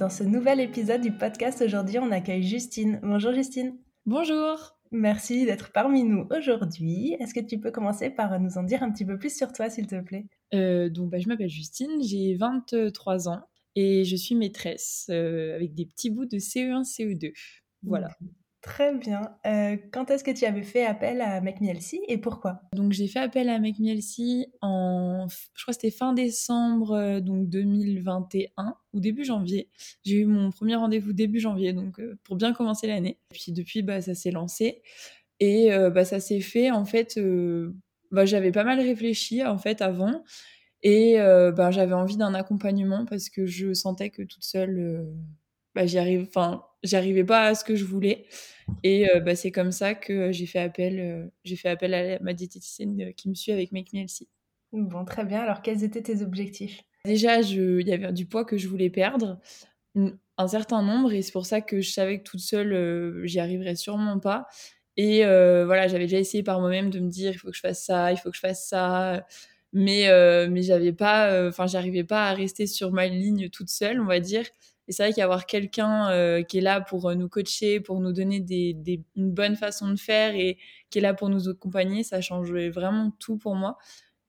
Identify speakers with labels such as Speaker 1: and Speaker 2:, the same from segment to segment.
Speaker 1: Dans ce nouvel épisode du podcast aujourd'hui, on accueille Justine. Bonjour Justine.
Speaker 2: Bonjour.
Speaker 1: Merci d'être parmi nous aujourd'hui. Est-ce que tu peux commencer par nous en dire un petit peu plus sur toi, s'il te plaît?
Speaker 2: Euh, Donc, bah, je m'appelle Justine, j'ai 23 ans et je suis maîtresse euh, avec des petits bouts de CE1, CE2. Voilà.
Speaker 1: Très bien. Euh, quand est-ce que tu avais fait appel à Make et pourquoi?
Speaker 2: Donc j'ai fait appel à Make en, je crois c'était fin décembre euh, donc 2021 ou début janvier. J'ai eu mon premier rendez-vous début janvier donc euh, pour bien commencer l'année. Puis depuis bah ça s'est lancé et bah ça s'est fait en fait. bah j'avais pas mal réfléchi en fait avant et bah j'avais envie d'un accompagnement parce que je sentais que toute seule bah, j'y arrive, enfin, j'arrivais pas à ce que je voulais. Et euh, bah, c'est comme ça que j'ai fait appel, euh, j'ai fait appel à ma diététicienne euh, qui me suit avec Make Me
Speaker 1: Bon, très bien. Alors, quels étaient tes objectifs?
Speaker 2: Déjà, il y avait du poids que je voulais perdre, un certain nombre, et c'est pour ça que je savais que toute seule, j'y arriverais sûrement pas. Et voilà, j'avais déjà essayé par moi-même de me dire, il faut que je fasse ça, il faut que je fasse ça mais mais j'avais pas enfin j'arrivais pas à rester sur ma ligne toute seule on va dire et c'est vrai qu'avoir quelqu'un euh, qui est là pour euh, nous coacher, pour nous donner des, une bonne façon de faire et qui est là pour nous accompagner, ça changeait vraiment tout pour moi.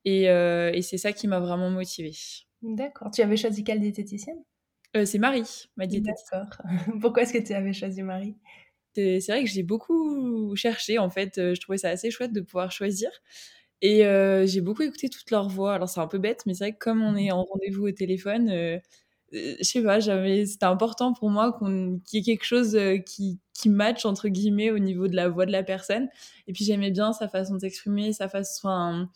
Speaker 2: Et, euh, et c'est ça qui m'a vraiment motivée.
Speaker 1: D'accord. Tu avais choisi quelle diététicienne?
Speaker 2: C'est Marie, ma diététicienne.
Speaker 1: D'accord. Pourquoi est-ce que tu avais choisi Marie?
Speaker 2: C'est, vrai que j'ai beaucoup cherché, en fait. Je trouvais ça assez chouette de pouvoir choisir. Et j'ai beaucoup écouté toutes leurs voix. Alors c'est un peu bête, mais c'est vrai que comme on est en rendez-vous au téléphone, euh, je sais pas, j'avais, c'était important pour moi qu'on, qu'il y ait quelque chose euh, qui, qui match entre guillemets au niveau de la voix de la personne. Et puis j'aimais bien sa façon de s'exprimer, sa façon,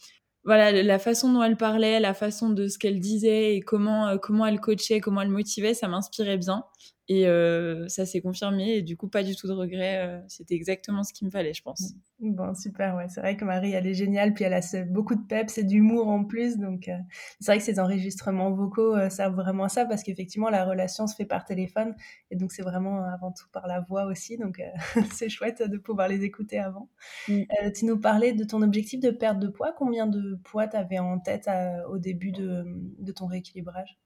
Speaker 2: voilà, la façon dont elle parlait, la façon de ce qu'elle disait et comment, euh, comment elle coachait, comment elle motivait, ça m'inspirait bien. Et euh, ça s'est confirmé. Et du coup, pas du tout de regret. Euh, c'était exactement ce qu'il me fallait, je pense.
Speaker 1: Bon, super. Ouais, c'est vrai que Marie, elle est géniale. Puis elle a beaucoup de peps et d'humour en plus. Donc, euh, c'est vrai que ces enregistrements vocaux servent vraiment à ça parce qu'effectivement, la relation se fait par téléphone. Et donc, c'est vraiment avant tout par la voix aussi. Donc, c'est chouette de pouvoir les écouter avant. Mm. tu nous parlais de ton objectif de perte de poids. Combien de poids tu avais en tête au début de, de ton rééquilibrage?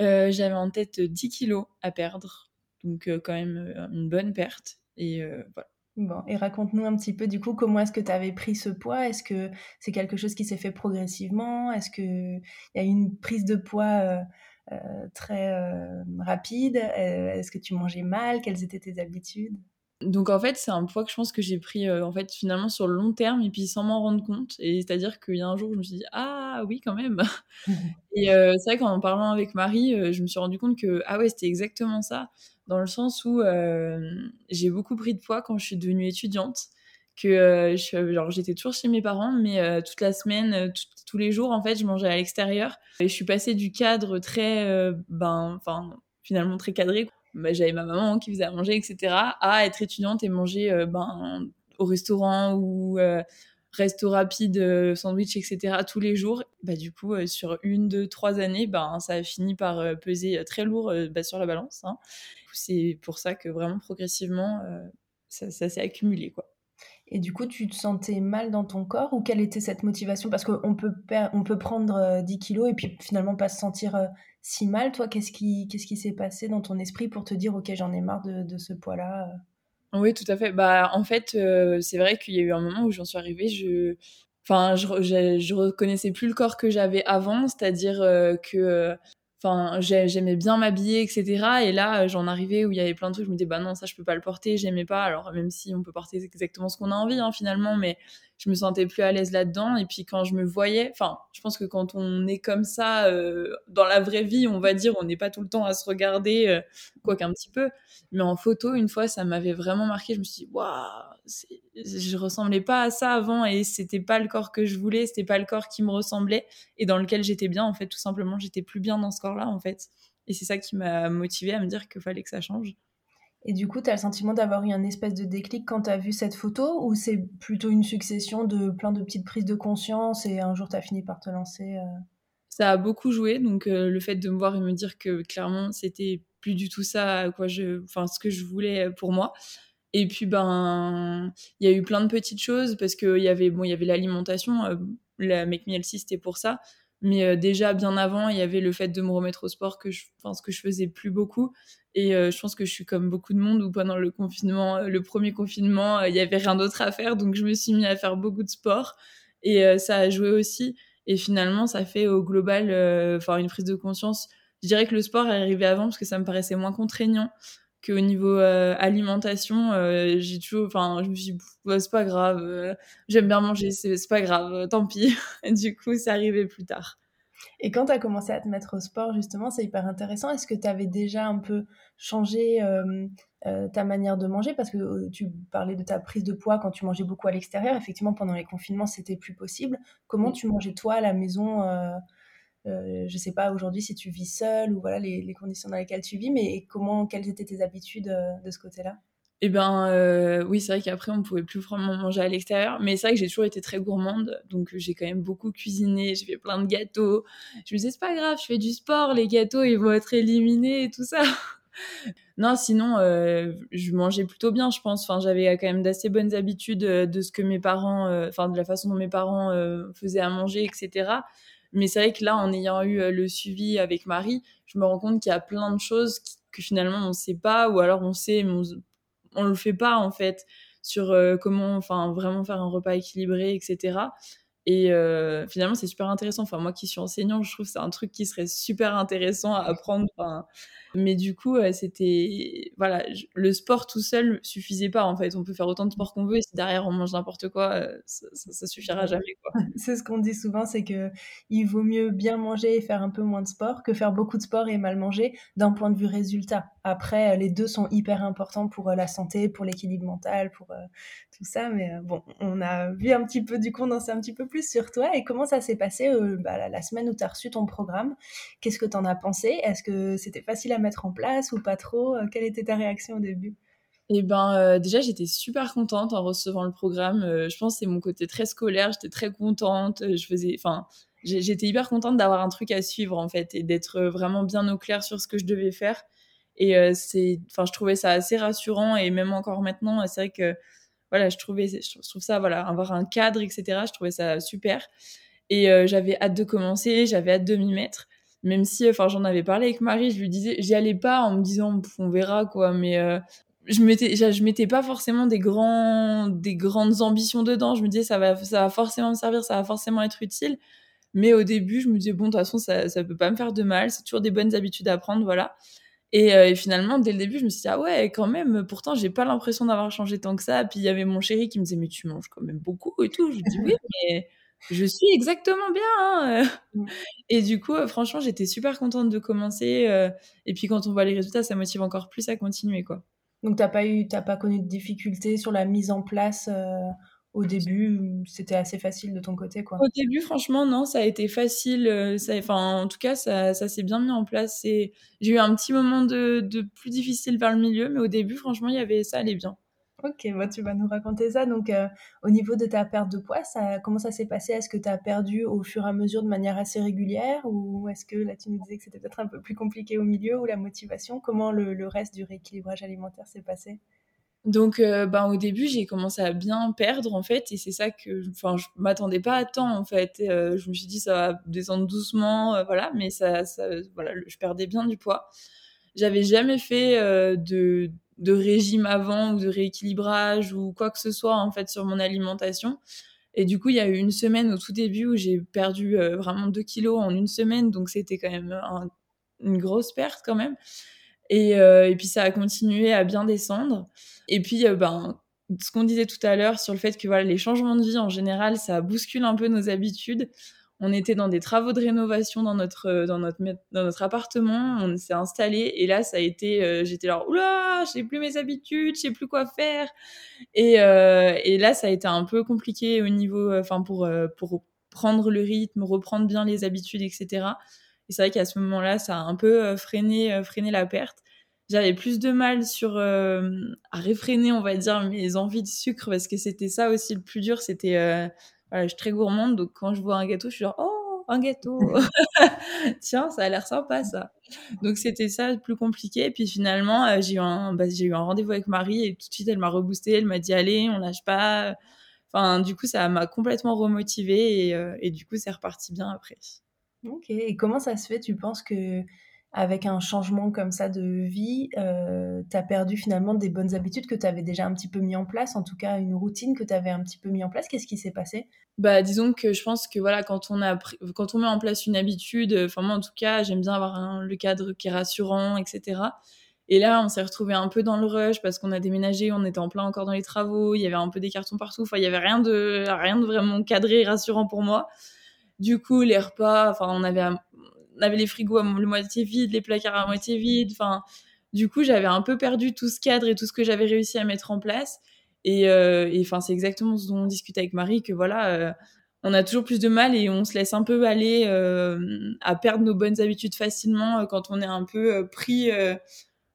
Speaker 2: Euh, j'avais en tête 10 kilos à perdre, donc euh, quand même euh, une bonne perte. Et voilà.
Speaker 1: Bon, et raconte-nous un petit peu du coup comment est-ce que tu avais pris ce poids? Est-ce que c'est quelque chose qui s'est fait progressivement? Est-ce qu'il y a eu une prise de poids très rapide? Est-ce que tu mangeais mal? Quelles étaient tes habitudes?
Speaker 2: Donc en fait, c'est un poids que je pense que j'ai pris en fait finalement sur le long terme et puis sans m'en rendre compte. Et c'est-à-dire qu'il y a un jour, je me suis dit ah oui quand même. et euh, c'est vrai qu'en parlant avec Marie, euh, je me suis rendu compte que ah ouais c'était exactement ça, dans le sens où j'ai beaucoup pris de poids quand je suis devenue étudiante. Que genre j'étais toujours chez mes parents, mais toute la semaine, tous les jours en fait, je mangeais à l'extérieur. Et je suis passée du cadre très ben enfin finalement très cadré bah, j'avais ma maman qui faisait à manger, etc., à être étudiante et manger euh, ben, au restaurant ou euh, resto rapide, euh, sandwich, etc., tous les jours. Bah, du coup, sur une, deux, trois années, ben, ça a fini par peser très lourd bah, sur la balance. Hein. C'est pour ça que vraiment progressivement, ça, ça s'est accumulé. quoi.
Speaker 1: Et du coup, tu te sentais mal dans ton corps ou quelle était cette motivation? Parce qu'on peut, on peut prendre 10 kilos et puis finalement pas se sentir si mal, toi, qu'est-ce qui s'est passé dans ton esprit pour te dire ok j'en ai marre de, ce poids-là?
Speaker 2: Euh? Oui, tout à fait. Bah en fait, euh, c'est vrai qu'il y a eu un moment où j'en suis arrivée, je enfin je, reconnaissais plus le corps que j'avais avant, c'est-à-dire euh, que enfin j'aimais bien m'habiller etc et là j'en arrivais où il y avait plein de trucs je me disais bah non ça je peux pas le porter j'aimais pas alors même si on peut porter exactement ce qu'on a envie hein, finalement mais je me sentais plus à l'aise là-dedans. Et puis quand je me voyais, enfin, je pense que quand on est comme ça euh, dans la vraie vie, on va dire, on n'est pas tout le temps à se regarder, euh, quoi qu'un petit peu. Mais en photo, une fois, ça m'avait vraiment marqué. Je me suis dit, waouh, je ressemblais pas à ça avant et c'était pas le corps que je voulais, c'était pas le corps qui me ressemblait et dans lequel j'étais bien. En fait, tout simplement, j'étais plus bien dans ce corps-là, en fait. Et c'est ça qui m'a motivée à me dire qu'il fallait que ça change.
Speaker 1: Et du coup, tu as le sentiment d'avoir eu un espèce de déclic quand tu as vu cette photo ou c'est plutôt une succession de plein de petites prises de conscience et un jour tu as fini par te lancer euh?
Speaker 2: Ça a beaucoup joué, donc euh, le fait de me voir et me dire que clairement c'était plus du tout ça quoi je enfin ce que je voulais pour moi. Et puis ben il y a eu plein de petites choses parce qu'il y avait bon il y avait l'alimentation, euh, la Make Me Healthy c'était pour ça. Mais euh, déjà bien avant, il y avait le fait de me remettre au sport que je pense que je faisais plus beaucoup. Et euh, je pense que je suis comme beaucoup de monde où pendant le confinement, le premier confinement, il y avait rien d'autre à faire, donc je me suis mis à faire beaucoup de sport. Et ça a joué aussi. Et finalement, ça fait au global, enfin une prise de conscience. Je dirais que le sport est arrivé avant parce que ça me paraissait moins contraignant qu'au niveau alimentation. j'ai toujours, enfin, je me suis dit, c'est pas grave, j'aime bien manger, c'est pas grave, tant pis. du coup, c'est arrivé plus tard.
Speaker 1: Et quand tu as commencé à te mettre au sport, justement, c'est hyper intéressant. Est-ce que tu avais déjà un peu changé ta manière de manger? Parce que tu parlais de ta prise de poids quand tu mangeais beaucoup à l'extérieur. Effectivement, pendant les confinements, c'était plus possible. Comment tu mangeais toi à la maison euh, je sais pas aujourd'hui si tu vis seul ou voilà les, conditions dans lesquelles tu vis, mais comment, quelles étaient tes habitudes euh, de ce côté-là?
Speaker 2: Eh ben euh, oui, c'est vrai qu'après on pouvait plus vraiment manger à l'extérieur, mais c'est vrai que j'ai toujours été très gourmande, donc j'ai quand même beaucoup cuisiné, j'ai fait plein de gâteaux. Je me disais c'est pas grave, je fais du sport, les gâteaux ils vont être éliminés et tout ça. non, sinon je mangeais plutôt bien, je pense. Enfin, j'avais quand même d'assez bonnes habitudes de ce que mes parents, enfin de la façon dont mes parents faisaient à manger, etc. Mais c'est vrai que là, en ayant eu euh, le suivi avec Marie, je me rends compte qu'il y a plein de choses que finalement on ne sait pas, ou alors on sait, mais on ne le fait pas en fait, sur euh, comment vraiment faire un repas équilibré, etc. Et euh, finalement, c'est super intéressant. Enfin, moi qui suis enseignant, je trouve que c'est un truc qui serait super intéressant à apprendre. Mais du coup, c'était. Voilà, le sport tout seul suffisait pas, en fait. On peut faire autant de sport qu'on veut, et si derrière on mange n'importe quoi, euh, ça, ça, suffira jamais,
Speaker 1: c'est ce qu'on dit souvent, c'est que il vaut mieux bien manger et faire un peu moins de sport que faire beaucoup de sport et mal manger d'un point de vue résultat. Après, les deux sont hyper importants pour euh, la santé, pour l'équilibre mental, pour tout ça. Mais bon, on a vu un petit peu, du coup, on en sait un petit peu plus sur toi et comment ça s'est passé bah, la, semaine où tu as reçu ton programme? Qu'est-ce que tu en as pensé? Est-ce que c'était facile à mettre en place ou pas trop Quelle était ta réaction au début?
Speaker 2: Eh ben, déjà, j'étais super contente en recevant le programme. je pense c'est mon côté très scolaire. J'étais très contente. Je faisais, enfin, j'étais hyper contente d'avoir un truc à suivre en fait et d'être vraiment bien au clair sur ce que je devais faire. Et c'est, enfin, je trouvais ça assez rassurant et même encore maintenant, c'est vrai que voilà, je trouvais, je trouve ça, voilà, avoir un cadre, etc. Je trouvais ça super. Et euh, j'avais hâte de commencer, j'avais hâte de m'y mettre. Même si, enfin, j'en avais parlé avec Marie, je lui disais, j'y allais pas en me disant, on verra quoi. Mais euh, je mettais, je mettais pas forcément des grands, des grandes ambitions dedans. Je me disais, ça va, ça va forcément me servir, ça va forcément être utile. Mais au début, je me disais, bon, de toute façon, ça, ça peut pas me faire de mal. C'est toujours des bonnes habitudes à prendre, voilà. Euh, et, finalement, dès le début, je me suis dit, ah ouais, quand même, pourtant, j'ai pas l'impression d'avoir changé tant que ça. Puis il y avait mon chéri qui me disait, mais tu manges quand même beaucoup et tout. Je dis, oui, mais je suis exactement bien. Hein. Mmh. Et du coup, euh, franchement, j'étais super contente de commencer. Euh, et puis quand on voit les résultats, ça motive encore plus à continuer, quoi.
Speaker 1: Donc, t'as pas eu, t'as pas connu de difficultés sur la mise en place au début, c'était assez facile de ton côté, quoi?
Speaker 2: Au début, franchement, non, ça a été facile. Euh, ça, enfin, en tout cas, ça, ça s'est bien mis en place. Et j'ai eu un petit moment de, de, plus difficile vers le milieu, mais au début, franchement, il y avait ça allait bien.
Speaker 1: Ok, bah, tu vas nous raconter ça. Donc, euh, au niveau de ta perte de poids, comment ça s'est passé? Est-ce que tu as perdu au fur et à mesure de manière assez régulière? Ou est-ce que là, tu nous disais que c'était peut-être un peu plus compliqué au milieu ou la motivation? Comment le, reste du rééquilibrage alimentaire s'est passé?
Speaker 2: Donc, ben, au début, j'ai commencé à bien perdre, en fait, et c'est ça que, enfin, je m'attendais pas à temps, en fait. Euh, je me suis dit, ça va descendre doucement, voilà, mais ça, voilà, je perdais bien du poids. J'avais jamais fait de, de régime avant ou de rééquilibrage ou quoi que ce soit, en fait, sur mon alimentation. Et du coup, il y a eu une semaine au tout début où j'ai perdu vraiment 2 kilos en une semaine, donc c'était quand même une grosse perte quand même. Et, et puis ça a continué à bien descendre. Et puis, euh, ben, ce qu'on disait tout à l'heure sur le fait que voilà, les changements de vie en général, ça bouscule un peu nos habitudes. On était dans des travaux de rénovation dans notre, euh, dans notre, dans notre appartement, on s'est installé et là, ça a été, euh, j'étais là, oula, je plus mes habitudes, je sais plus quoi faire. Et, et là, ça a été un peu compliqué au niveau, enfin, pour, pour prendre le rythme, reprendre bien les habitudes, etc. Et c'est vrai qu'à ce moment-là, ça a un peu freiné, freiné la perte. j'avais plus de mal sur à réfréner, on va dire, mes envies de sucre parce que c'était ça aussi le plus dur. C'était, voilà, je suis très gourmande, donc quand je vois un gâteau, je suis genre, oh, un gâteau, tiens, ça a l'air sympa ça. Donc c'était ça le plus compliqué. Et puis finalement, j'ai eu un, bah, j'ai eu un rendez-vous avec Marie et tout de suite, elle m'a reboosté, elle m'a dit, allez, on lâche pas. Enfin, du coup, ça m'a complètement remotivée et, et du coup, c'est reparti bien après.
Speaker 1: Ok. Et comment ça se fait, tu penses que avec un changement comme ça de vie, euh, tu as perdu finalement des bonnes habitudes que tu avais déjà un petit peu mis en place, en tout cas une routine que tu avais un petit peu mis en place. Qu'est-ce qui s'est passé?
Speaker 2: Bah disons que je pense que voilà quand on a quand on met en place une habitude, enfin moi en tout cas j'aime bien avoir le cadre qui est rassurant, etc. Et là on s'est retrouvé un peu dans le rush parce qu'on a déménagé, on était en plein encore dans les travaux, il y avait un peu des cartons partout, enfin il y avait rien de rien de vraiment cadré rassurant pour moi. Du coup, les repas, enfin, on avait on avait les frigos à moitié vides, les placards à moitié vides. Enfin, du coup, j'avais un peu perdu tout ce cadre et tout ce que j'avais réussi à mettre en place. Et, euh, enfin, c'est exactement ce dont on discute avec Marie, que voilà, euh, on a toujours plus de mal et on se laisse un peu aller euh, à perdre nos bonnes habitudes facilement quand on est un peu pris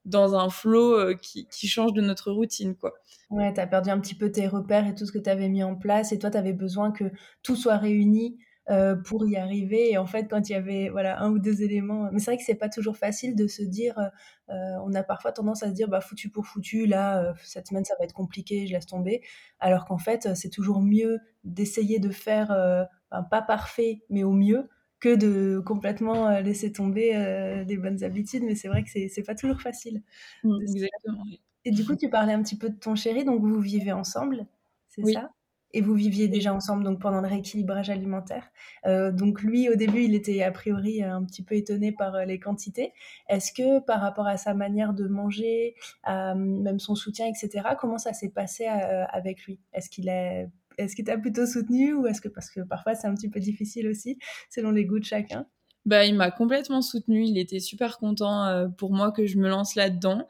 Speaker 2: dans un flot qui, qui, change de notre routine, quoi.
Speaker 1: Ouais, tu as perdu un petit peu tes repères et tout ce que tu avais mis en place et toi, tu avais besoin que tout soit réuni euh, pour y arriver. Et en fait, quand il y avait voilà un ou deux éléments, mais c'est vrai que c'est pas toujours facile de se dire. Euh, on a parfois tendance à se dire bah foutu pour foutu, là euh, cette semaine ça va être compliqué, je laisse tomber. Alors qu'en fait, c'est toujours mieux d'essayer de faire un pas parfait, mais au mieux que de complètement laisser tomber des bonnes habitudes. Mais c'est vrai que c'est pas toujours facile.
Speaker 2: Mmh, exactement.
Speaker 1: Et du coup, tu parlais un petit peu de ton chéri, donc vous vivez ensemble, c'est ça? Et vous viviez déjà ensemble donc pendant le rééquilibrage alimentaire. Euh, donc lui, au début, il était a priori un petit peu étonné par euh, les quantités. Est-ce que par rapport à sa manière de manger, même son soutien, etc., comment ça s'est passé euh, avec lui? Est-ce qu'il est est-ce t'a plutôt soutenu ou est-ce que parce que parfois c'est un petit peu difficile aussi selon les goûts de chacun?
Speaker 2: Bah, il m'a complètement soutenu. Il était super content pour moi que je me lance là-dedans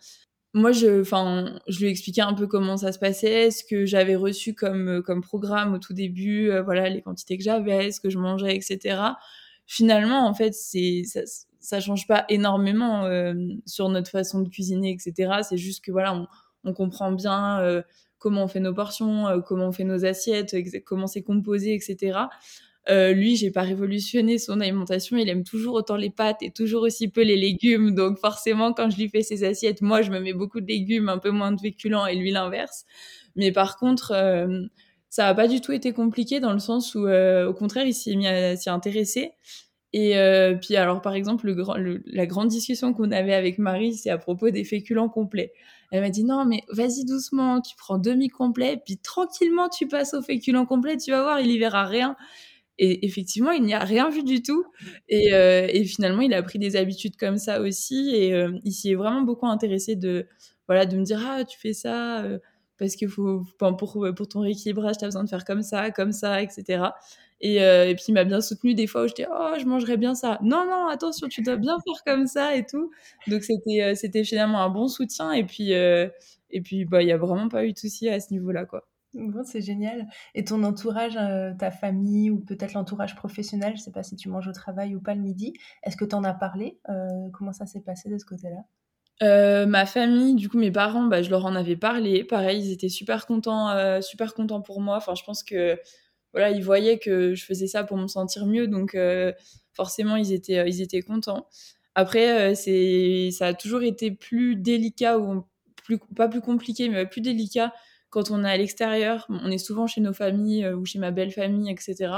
Speaker 2: moi, je, enfin, je lui expliquais un peu comment ça se passait, ce que j'avais reçu comme, euh, comme programme au tout début, euh, voilà, les quantités que j'avais, ce que je mangeais, etc. Finalement, en fait, c'est, ça, ça change pas énormément euh, sur notre façon de cuisiner, etc. C'est juste que, voilà, on, on comprend bien comment on fait nos portions, comment on fait nos assiettes, comment c'est composé, etc. Euh, lui, j'ai pas révolutionné son alimentation. Il aime toujours autant les pâtes et toujours aussi peu les légumes. Donc forcément, quand je lui fais ses assiettes, moi, je me mets beaucoup de légumes, un peu moins de féculents, et lui l'inverse. Mais par contre, euh, ça a pas du tout été compliqué dans le sens où, euh, au contraire, il s'y est intéressé. Et euh, puis alors, par exemple, la grande discussion qu'on avait avec Marie, c'est à propos des féculents complets. Elle m'a dit non, mais vas-y doucement, tu prends demi complet, puis tranquillement tu passes au féculent complet, tu vas voir, il y verra rien. Et effectivement, il n'y a rien vu du tout. Et, euh, et, finalement, il a pris des habitudes comme ça aussi. Et euh, il s'y est vraiment beaucoup intéressé de, voilà, de me dire Ah, tu fais ça euh, parce que faut, pour, pour ton rééquilibrage, tu as besoin de faire comme ça, comme ça, etc. Et, puis, il m'a bien soutenu des fois où je dis Oh, je mangerais bien ça. Non, non, attention, tu dois bien faire comme ça et tout. Donc, c'était, finalement un bon soutien. Et puis, et bah, il n'y a vraiment pas eu de souci à ce niveau-là. quoi.
Speaker 1: Bon, c'est génial. Et ton entourage, euh, ta famille ou peut-être l'entourage professionnel, je ne sais pas si tu manges au travail ou pas le midi, est-ce que tu en as parlé euh, Comment ça s'est passé de ce côté-là?
Speaker 2: Euh, ma famille, du coup mes parents, bah, je leur en avais parlé. Pareil, ils étaient super contents, super contents pour moi. Enfin, je pense que voilà, ils voyaient que je faisais ça pour me sentir mieux, donc forcément ils étaient, ils étaient contents. Après, c'est, ça a toujours été plus délicat ou plus, pas plus compliqué, mais plus délicat quand on est à l'extérieur, on est souvent chez nos familles euh, ou chez ma belle famille, etc.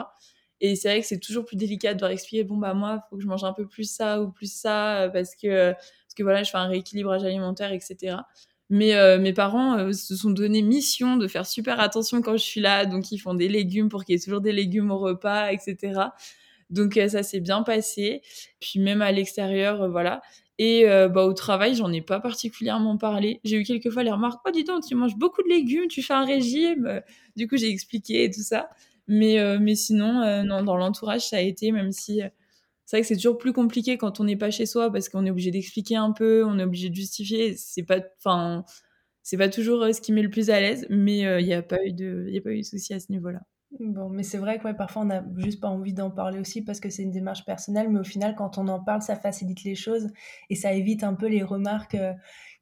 Speaker 2: Et c'est vrai que c'est toujours plus délicat de devoir expliquer bon bah moi il faut que je mange un peu plus ça ou plus ça euh, parce que parce que voilà je fais un rééquilibrage alimentaire etc. Mais euh, mes parents se sont donné mission de faire super attention quand je suis là donc ils font des légumes pour qu'il y ait toujours des légumes au repas etc. Donc ça s'est bien passé. Puis même à l'extérieur voilà et euh, bah, au travail, j'en ai pas particulièrement parlé. J'ai eu quelques fois les remarques Oh, dis donc, tu manges beaucoup de légumes, tu fais un régime. Du coup, j'ai expliqué et tout ça. Mais, euh, mais sinon, euh, non, dans l'entourage, ça a été, même si c'est vrai que c'est toujours plus compliqué quand on n'est pas chez soi parce qu'on est obligé d'expliquer un peu, on est obligé de justifier. C'est pas, enfin, c'est pas toujours ce qui met le plus à l'aise, mais il n'y a pas eu de, y a pas eu de souci à ce niveau-là.
Speaker 1: Bon, mais c'est vrai que parfois on n'a juste pas envie d'en parler aussi parce que c'est une démarche personnelle, mais au final, quand on en parle, ça facilite les choses et ça évite un peu les remarques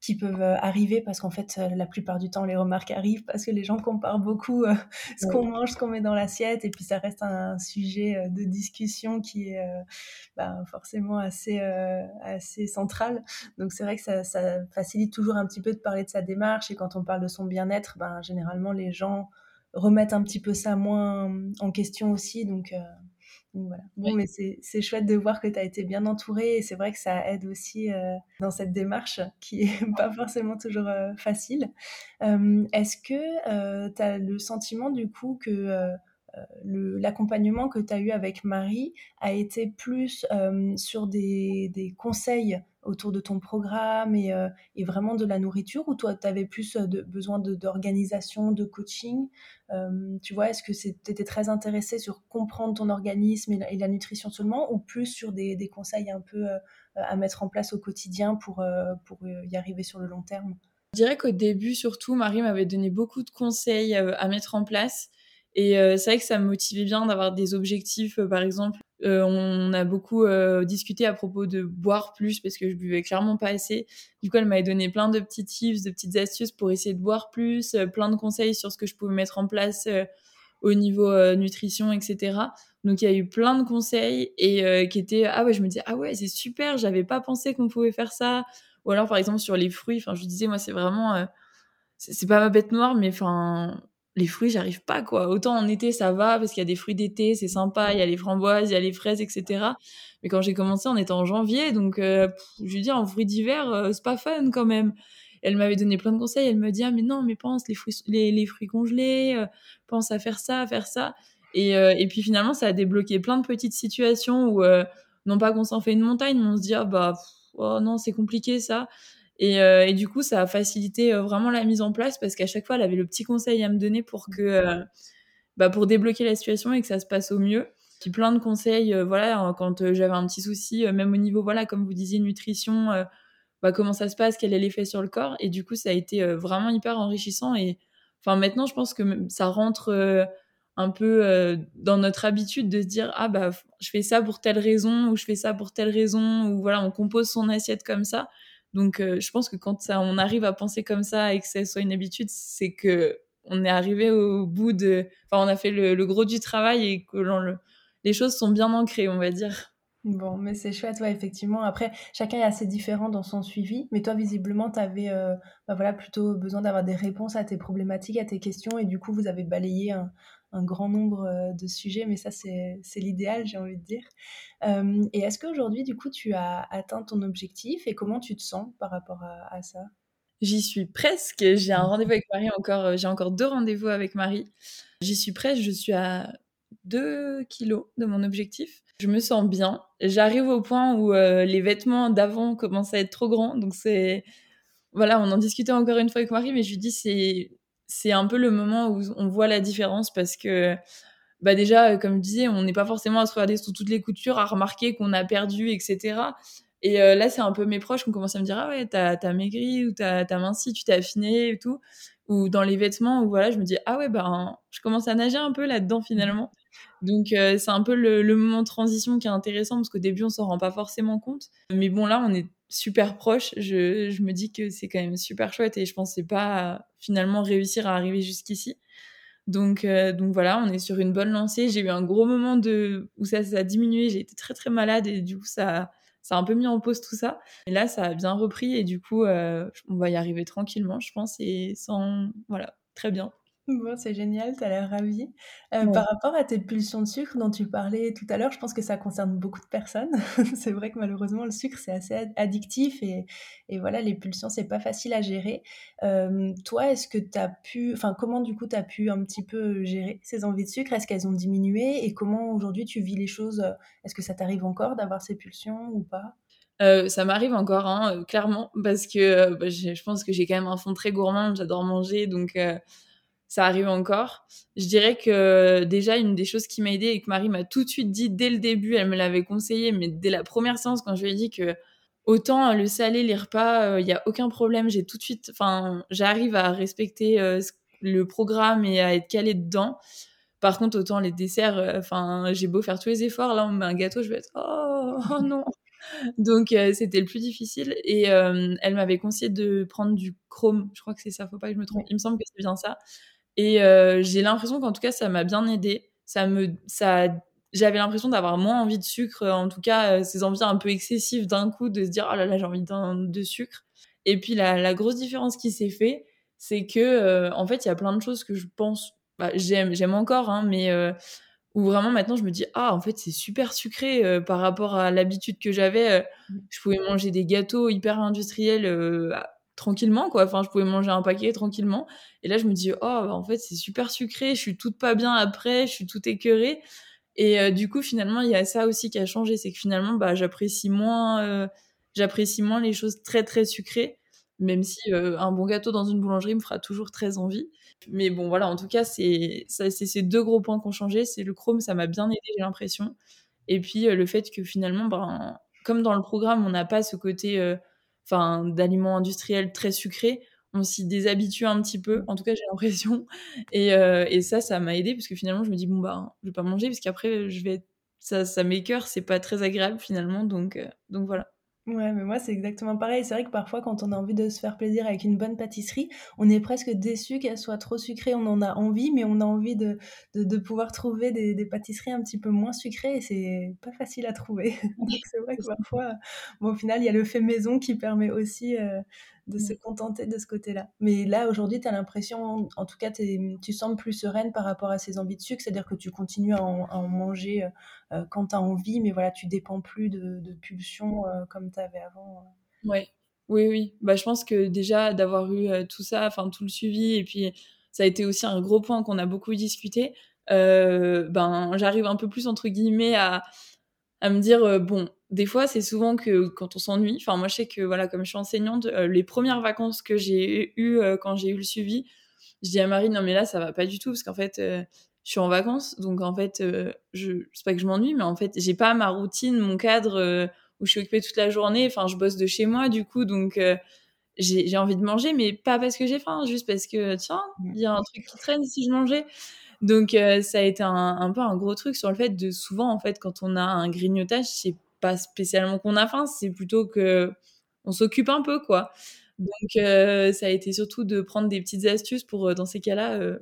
Speaker 1: qui peuvent arriver parce qu'en fait, la plupart du temps, les remarques arrivent parce que les gens comparent beaucoup ce qu'on mange, ce qu'on met dans l'assiette, et puis ça reste un, sujet de discussion qui est bah, forcément assez, assez central. Donc c'est vrai que ça, ça, facilite toujours un petit peu de parler de sa démarche, et quand on parle de son bien-être, ben, généralement les gens remettre un petit peu ça moins en question aussi. Donc, euh, voilà. Bon, mais c'est chouette de voir que tu as été bien entourée et c'est vrai que ça aide aussi euh, dans cette démarche qui est pas forcément toujours euh, facile. Est-ce que tu as le sentiment du coup que l'accompagnement que tu as eu avec Marie a été plus sur des, des, conseils autour de ton programme et, euh, et vraiment de la nourriture ou toi tu avais plus de, besoin d'organisation, de, coaching? Tu vois, est-ce que tu étais très intéressé sur comprendre ton organisme et la, nutrition seulement ou plus sur des, des conseils un peu à mettre en place au quotidien pour, pour y arriver sur le long terme?
Speaker 2: Je dirais qu'au début, surtout, Marie m'avait donné beaucoup de conseils à mettre en place. Et euh, c'est vrai que ça me motivait bien d'avoir des objectifs. Euh, par exemple, euh, on a beaucoup discuté à propos de boire plus parce que je buvais clairement pas assez. Du coup, elle m'avait donné plein de petits tips, de petites astuces pour essayer de boire plus, plein de conseils sur ce que je pouvais mettre en place au niveau nutrition, etc. Donc il y a eu plein de conseils et qui étaient ah ouais, je me disais ah ouais, c'est super, j'avais pas pensé qu'on pouvait faire ça. Ou alors par exemple sur les fruits, enfin je disais moi c'est vraiment c'est pas ma bête noire mais enfin les fruits, j'arrive pas, quoi. Autant en été, ça va, parce qu'il y a des fruits d'été, c'est sympa, il y a les framboises, il y a les fraises, etc. Mais quand j'ai commencé, on était en janvier, donc, euh, je veux dire, en fruits d'hiver, euh, c'est pas fun, quand même. Elle m'avait donné plein de conseils, elle me dit, ah, mais non, mais pense, les fruits, les, fruits congelés, euh, pense à faire ça, à faire ça. Et, et puis finalement, ça a débloqué plein de petites situations où, non pas qu'on s'en fait une montagne, mais on se dit, ah, bah, oh non, c'est compliqué, ça. Euh, et, du coup, ça a facilité euh, vraiment la mise en place parce qu'à chaque fois, elle avait le petit conseil à me donner pour que, euh, bah, pour débloquer la situation et que ça se passe au mieux. Puis plein de conseils, voilà, quand j'avais un petit souci, même au niveau, voilà, comme vous disiez, nutrition, bah, comment ça se passe, quel est l'effet sur le corps. Et du coup, ça a été vraiment hyper enrichissant. Et enfin, maintenant, je pense que ça rentre un peu dans notre habitude de se dire ah bah je fais ça pour telle raison ou je fais ça pour telle raison ou voilà on compose son assiette comme ça donc, euh, je pense que quand ça, on arrive à penser comme ça et que ça soit une habitude, c'est que on est arrivé au bout de, enfin, on a fait le, gros du travail et que le, les choses sont bien ancrées, on va dire.
Speaker 1: Bon, mais c'est chouette, ouais, effectivement. Après, chacun est assez différent dans son suivi, mais toi, visiblement, tu avais euh, bah voilà, plutôt besoin d'avoir des réponses à tes problématiques, à tes questions, et du coup, vous avez balayé un, un grand nombre euh, de sujets, mais ça, c'est l'idéal, j'ai envie de dire. Euh, et est-ce qu'aujourd'hui, du coup, tu as atteint ton objectif et comment tu te sens par rapport à, ça?
Speaker 2: J'y suis presque. J'ai un rendez-vous avec Marie encore. Euh, j'ai encore deux rendez-vous avec Marie. J'y suis presque. Je suis à 2 kilos de mon objectif. Je me sens bien. J'arrive au point où les vêtements d'avant commencent à être trop grands. Donc c'est voilà, on en discutait encore une fois avec Marie, mais je lui dis c'est c'est un peu le moment où on voit la différence parce que bah déjà, comme je disais, on n'est pas forcément à se regarder sous toutes les coutures, à remarquer qu'on a perdu, etc. Et euh, là, c'est un peu mes proches qui ont commencé à me dire Ah ouais, t'as as maigri ou t'as as minci, tu t'es affiné et tout. Ou dans les vêtements, où voilà, je me dis Ah ouais, ben, je commence à nager un peu là-dedans finalement. Donc, euh, c'est un peu le, le, moment de transition qui est intéressant parce qu'au début, on s'en rend pas forcément compte. Mais bon, là, on est super proche, je, je me dis que c'est quand même super chouette et je pensais pas finalement réussir à arriver jusqu'ici. Donc, euh, donc voilà, on est sur une bonne lancée. J'ai eu un gros moment de, où ça, ça a diminué, j'ai été très très malade et du coup ça, ça a un peu mis en pause tout ça. Et là, ça a bien repris et du coup, euh, on va y arriver tranquillement, je pense, et sans... Voilà, très bien.
Speaker 1: Bon, c'est génial, tu as l'air ravie. Euh, par rapport à tes pulsions de sucre dont tu parlais tout à l'heure, je pense que ça concerne beaucoup de personnes. c'est vrai que malheureusement, le sucre, c'est assez addictif et, et, voilà, les pulsions, c'est pas facile à gérer. Euh, toi, est-ce que tu as pu, enfin, comment du coup tu as pu un petit peu gérer ces envies de sucre? Est-ce qu'elles ont diminué? Et comment aujourd'hui tu vis les choses? Est-ce que ça t'arrive encore d'avoir ces pulsions ou pas?
Speaker 2: Euh, ça m'arrive encore, hein, clairement, parce que bah, je pense que j'ai quand même un fond très gourmand, j'adore manger, donc ça arrive encore. Je dirais que déjà, une des choses qui m'a aidé et que Marie m'a tout de suite dit dès le début, elle me l'avait conseillé, mais dès la première séance, quand je lui ai dit que autant le salé, les repas, il euh, n'y a aucun problème, j'ai tout de suite, enfin, j'arrive à respecter euh, le programme et à être calée dedans. Par contre, autant les desserts, euh, enfin, j'ai beau faire tous les efforts, là, on me met un gâteau, je vais être, oh, oh non. Donc c'était le plus difficile et elle m'avait conseillé de prendre du chrome. Je crois que c'est ça, faut pas que je me trompe. Il me semble que c'est bien ça. Et j'ai l'impression qu'en tout cas ça m'a bien aidé. Ça me ça j'avais l'impression d'avoir moins envie de sucre, en tout cas ces envies un peu excessives d'un coup de se dire oh là là j'ai envie de sucre. Et puis la, la grosse différence qui s'est fait, c'est que en fait il y a plein de choses que je pense bah, j'aime j'aime encore hein, mais où vraiment maintenant je me dis ah en fait c'est super sucré euh, par rapport à l'habitude que j'avais euh, mmh. je pouvais manger des gâteaux hyper industriels euh, tranquillement quoi enfin je pouvais manger un paquet tranquillement et là je me dis oh bah, en fait c'est super sucré je suis toute pas bien après je suis toute écœurée et du coup finalement il y a ça aussi qui a changé c'est que finalement bah j'apprécie moins j'apprécie moins les choses très très sucrées même si un bon gâteau dans une boulangerie me fera toujours très envie mais bon, voilà, en tout cas, c'est ces deux gros points qui ont changé. C'est le Chrome, ça m'a bien aidé, j'ai l'impression. Et puis le fait que finalement, ben, comme dans le programme, on n'a pas ce côté enfin d'aliments industriels très sucrés, on s'y déshabitue un petit peu, en tout cas j'ai l'impression. Et, et, ça, ça m'a aidé parce que finalement je me dis bon bah je vais pas manger parce qu'après je vais ça, ça m'écœure, c'est pas très agréable finalement, donc donc voilà.
Speaker 1: Ouais, mais moi, c'est exactement pareil. C'est vrai que parfois, quand on a envie de se faire plaisir avec une bonne pâtisserie, on est presque déçu qu'elle soit trop sucrée. On en a envie, mais on a envie de, de, pouvoir trouver des, des, pâtisseries un petit peu moins sucrées et c'est pas facile à trouver. Donc, c'est vrai que parfois, bon, au final, il y a le fait maison qui permet aussi euh, de se contenter de ce côté-là. Mais là, aujourd'hui, tu as l'impression, en tout cas, tu sembles plus sereine par rapport à ces envies de sucre, c'est-à-dire que tu continues à en, manger euh, euh, quand tu as envie, mais voilà, tu dépends plus de, de pulsions euh, comme tu avais avant.
Speaker 2: Ouais. Oui, oui. Bah, je pense que déjà, d'avoir eu tout ça, enfin, tout le suivi, et puis ça a été aussi un gros point qu'on a beaucoup discuté, ben, j'arrive un peu plus, entre guillemets, à, à me dire, bon, des fois, c'est souvent que quand on s'ennuie, enfin moi je sais que voilà, comme je suis enseignante, euh, les premières vacances que j'ai eues euh, quand j'ai eu le suivi, je dis à Marie non mais là ça va pas du tout parce qu'en fait euh, je suis en vacances, donc en fait je sais pas que je m'ennuie, mais en fait j'ai pas ma routine, mon cadre où je suis occupée toute la journée. Enfin je bosse de chez moi du coup, donc j'ai envie de manger, mais pas parce que j'ai faim, juste parce que tiens il y a un truc qui traîne si je mangeais. Donc ça a été un, un, peu un gros truc sur le fait de souvent en fait quand on a un grignotage, c'est pas spécialement qu'on a faim, c'est plutôt que on s'occupe un peu, quoi. Donc, euh, ça a été surtout de prendre des petites astuces pour, euh, dans ces cas-là, euh,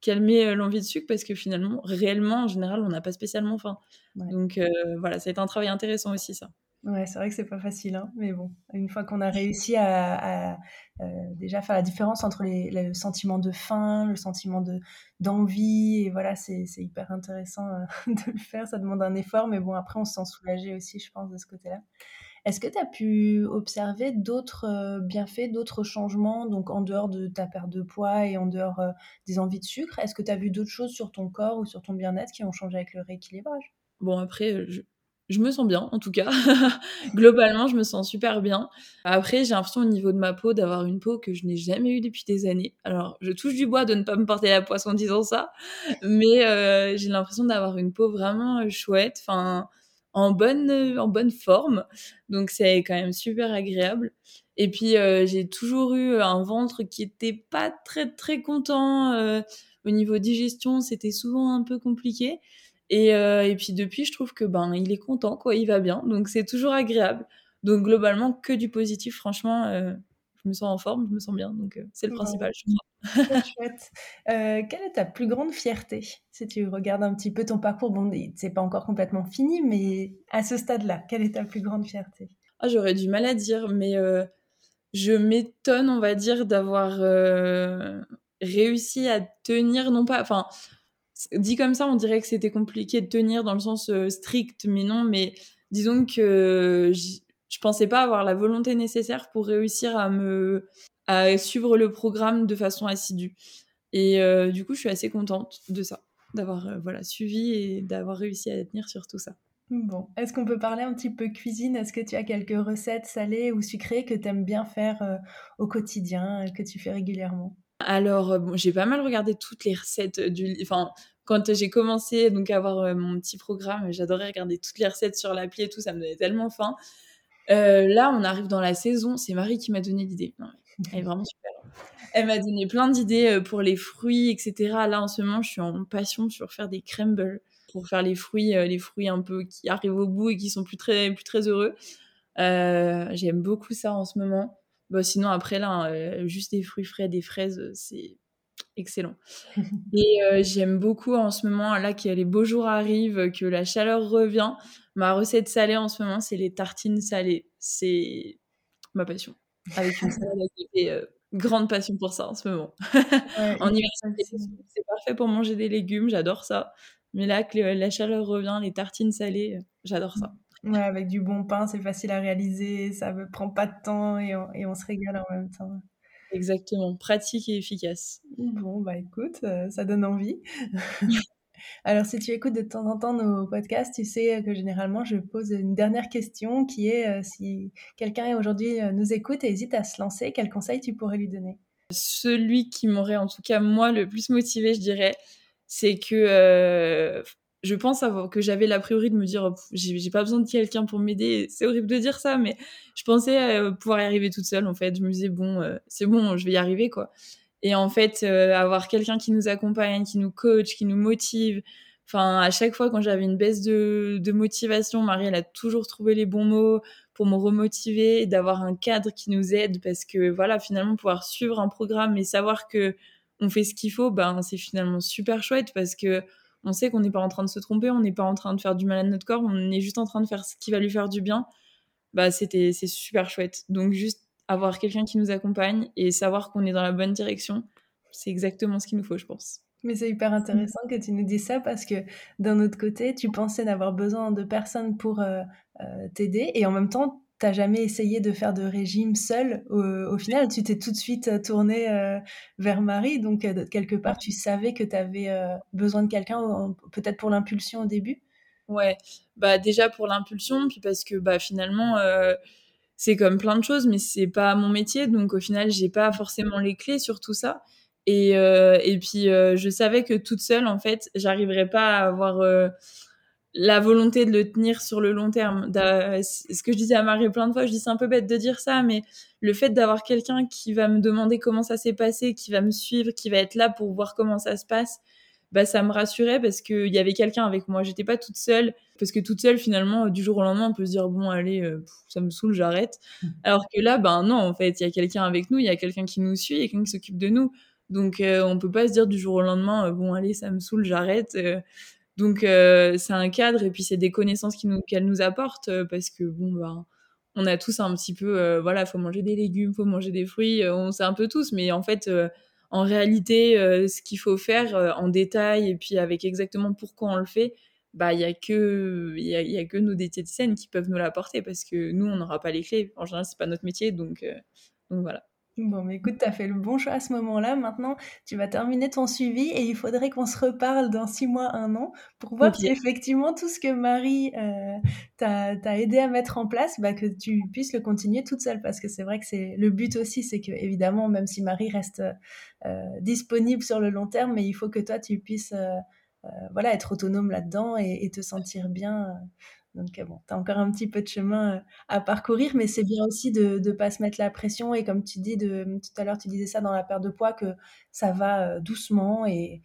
Speaker 2: calmer l'envie de sucre parce que finalement, réellement, en général, on n'a pas spécialement faim. Donc, voilà, ça a été un travail intéressant aussi, ça.
Speaker 1: Ouais, c'est vrai que c'est pas facile, hein, mais bon, une fois qu'on a réussi à, euh, déjà faire la différence entre les, le sentiment de faim, le sentiment de d'envie, et voilà, c'est hyper intéressant euh, de le faire. Ça demande un effort, mais bon, après, on se sent soulagé aussi, je pense, de ce côté-là. Est-ce que tu as pu observer d'autres euh, bienfaits, d'autres changements, donc en dehors de ta perte de poids et en dehors des envies de sucre? Est-ce que tu as vu d'autres choses sur ton corps ou sur ton bien-être qui ont changé avec le rééquilibrage?
Speaker 2: Bon, après, je, je me sens bien, en tout cas. Globalement, je me sens super bien. Après, j'ai l'impression au niveau de ma peau d'avoir une peau que je n'ai jamais eue depuis des années. Alors, je touche du bois de ne pas me porter la poisse en disant ça, mais euh, j'ai l'impression d'avoir une peau vraiment euh, chouette, enfin, en bonne, euh, en bonne forme. Donc, c'est quand même super agréable. Et puis, j'ai toujours eu un ventre qui était pas très, très content. au niveau digestion, c'était souvent un peu compliqué. Et, euh, et, puis depuis, je trouve que ben il est content, quoi, il va bien, donc c'est toujours agréable. Donc globalement, que du positif, franchement, euh, je me sens en forme, je me sens bien, donc euh, c'est le principal, je
Speaker 1: crois. chouette. quelle est ta plus grande fierté Si tu regardes un petit peu ton parcours, bon, c'est pas encore complètement fini, mais à ce stade-là, quelle est ta plus grande fierté?
Speaker 2: Ah, J'aurais du mal à dire, mais je m'étonne, on va dire, d'avoir réussi à tenir, non pas, enfin, dit comme ça, on dirait que c'était compliqué de tenir dans le sens euh, strict, mais non, mais disons que je pensais pas avoir la volonté nécessaire pour réussir à me suivre le programme de façon assidue. Et euh, du coup, je suis assez contente de ça, d'avoir euh, voilà suivi et d'avoir réussi à tenir sur tout ça.
Speaker 1: Bon, est-ce qu'on peut parler un petit peu cuisine? Est-ce que tu as quelques recettes salées ou sucrées que tu aimes bien faire au quotidien, que tu fais régulièrement?
Speaker 2: Alors, euh, j'ai pas mal regardé toutes les recettes du... Enfin, quand j'ai commencé donc à avoir euh, mon petit programme, j'adorais regarder toutes les recettes sur l'appli et tout, ça me donnait tellement faim. Euh, là, on arrive dans la saison, c'est Marie qui m'a donné l'idée. Elle est vraiment super. Elle m'a donné plein d'idées pour les fruits, etc. Là, en ce moment, je suis en passion sur faire des crumbles. pour faire les fruits, les fruits un peu qui arrivent au bout et qui sont plus très, plus très heureux. J'aime beaucoup ça en ce moment. Bah, sinon, après, là, juste des fruits frais, des fraises, c'est excellent. Et j'aime beaucoup en ce moment, là, que les beaux jours arrivent, que la chaleur revient. Ma recette salée en ce moment, c'est les tartines salées. C'est ma passion. Avec une salade grande passion pour ça en ce moment. en hiver, c'est parfait pour manger des légumes, j'adore ça. Mais là, que la chaleur revient, les tartines salées, j'adore ça.
Speaker 1: Ouais, avec du bon pain, c'est facile à réaliser, ça ne prend pas de temps et on, et on, se régale en même temps.
Speaker 2: Exactement, pratique et efficace.
Speaker 1: Bon, bah écoute, euh, ça donne envie. Alors, si tu écoutes de temps en temps nos podcasts, tu sais que généralement, je pose une dernière question qui est euh, si quelqu'un aujourd'hui euh, nous écoute et hésite à se lancer, quel conseil tu pourrais lui donner?
Speaker 2: Celui qui m'aurait en tout cas moi le plus motivé, je dirais, c'est que je pense que j'avais la priori de me dire j'ai pas besoin de quelqu'un pour m'aider. C'est horrible de dire ça, mais je pensais euh, pouvoir y arriver toute seule. En fait, je me disais bon, euh, c'est bon, je vais y arriver quoi. Et en fait, euh, avoir quelqu'un qui nous accompagne, qui nous coach, qui nous motive. Enfin, à chaque fois quand j'avais une baisse de, de, motivation, Marie elle a toujours trouvé les bons mots pour me remotiver, d'avoir un cadre qui nous aide parce que voilà, finalement pouvoir suivre un programme et savoir que on fait ce qu'il faut, ben c'est finalement super chouette parce que on sait qu'on n'est pas en train de se tromper, on n'est pas en train de faire du mal à notre corps, on est juste en train de faire ce qui va lui faire du bien. Bah, c'était, c'est super chouette. Donc, juste avoir quelqu'un qui nous accompagne et savoir qu'on est dans la bonne direction, c'est exactement ce qu'il nous faut, je pense.
Speaker 1: Mais c'est hyper intéressant que tu nous dises ça parce que d'un autre côté, tu pensais n'avoir besoin de personne pour euh, euh, t'aider et en même temps, t'as jamais essayé de faire de régime seul au, final Tu t'es tout de suite euh, tourné euh, vers Marie, donc euh, quelque part tu savais que tu avais besoin de quelqu'un, peut-être pour l'impulsion au début?
Speaker 2: Ouais, bah déjà pour l'impulsion, puis parce que bah finalement c'est comme plein de choses, mais c'est pas mon métier, donc au final j'ai pas forcément les clés sur tout ça. Et, et puis je savais que toute seule en fait j'arriverais pas à avoir la volonté de le tenir sur le long terme. Ce que je disais à Marie plein de fois, je dis c'est un peu bête de dire ça, mais le fait d'avoir quelqu'un qui va me demander comment ça s'est passé, qui va me suivre, qui va être là pour voir comment ça se passe, bah ça me rassurait parce qu'il y avait quelqu'un avec moi. J'étais pas toute seule parce que toute seule finalement du jour au lendemain on peut se dire bon allez euh, ça me saoule j'arrête. Mmh. Alors que là ben non en fait il y a quelqu'un avec nous, il y a quelqu'un qui nous suit, il y a quelqu'un qui s'occupe de nous. Donc euh, on peut pas se dire du jour au lendemain euh, bon allez ça me saoule j'arrête. Donc euh, c'est un cadre et puis c'est des connaissances qu'elle nous apporte euh, parce que bon ben on a tous un petit peu euh, voilà faut manger des légumes, faut manger des fruits, on sait un peu tous, mais en fait en réalité ce qu'il faut faire en détail et puis avec exactement pourquoi on le fait, bah il y a que il y a, que nos diététiciennes qui peuvent nous l'apporter parce que nous on n'aura pas les clés. En général c'est pas notre métier donc donc voilà.
Speaker 1: Bon, mais écoute, tu as fait le bon choix à ce moment-là. Maintenant, tu vas terminer ton suivi et il faudrait qu'on se reparle dans six mois, un an, pour voir si effectivement tout ce que Marie euh, t'a aidé à mettre en place, bah, que tu puisses le continuer toute seule. Parce que c'est vrai que c'est le but aussi, c'est que évidemment, même si Marie reste euh, disponible sur le long terme, mais il faut que toi, tu puisses euh, voilà, être autonome là-dedans et, et, te sentir bien donc bon, tu as encore un petit peu de chemin euh, à parcourir, mais c'est bien aussi de ne pas se mettre la pression. Et comme tu dis, de, tout à l'heure, tu disais ça dans la perte de poids, que ça va euh, doucement et,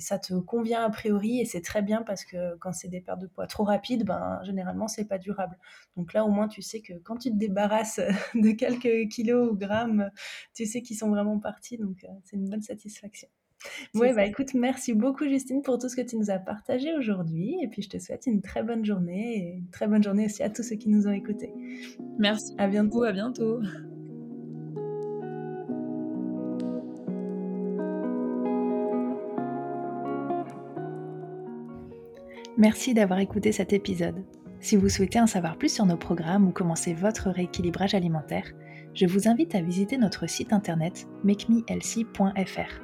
Speaker 1: ça te convient a priori. Et c'est très bien parce que quand c'est des pertes de poids trop rapides, ben, généralement, c'est pas durable. Donc là, au moins, tu sais que quand tu te débarrasses de quelques kilos ou grammes, tu sais qu'ils sont vraiment partis. Donc euh, c'est une bonne satisfaction. Oui, bah écoute, merci beaucoup Justine pour tout ce que tu nous as partagé aujourd'hui. Et puis je te souhaite une très bonne journée et une très bonne journée aussi à tous ceux qui nous ont écoutés.
Speaker 2: Merci. À bientôt. À bientôt.
Speaker 1: Merci d'avoir écouté cet épisode. Si vous souhaitez en savoir plus sur nos programmes ou commencer votre rééquilibrage alimentaire, je vous invite à visiter notre site internet makemehealthy.fr.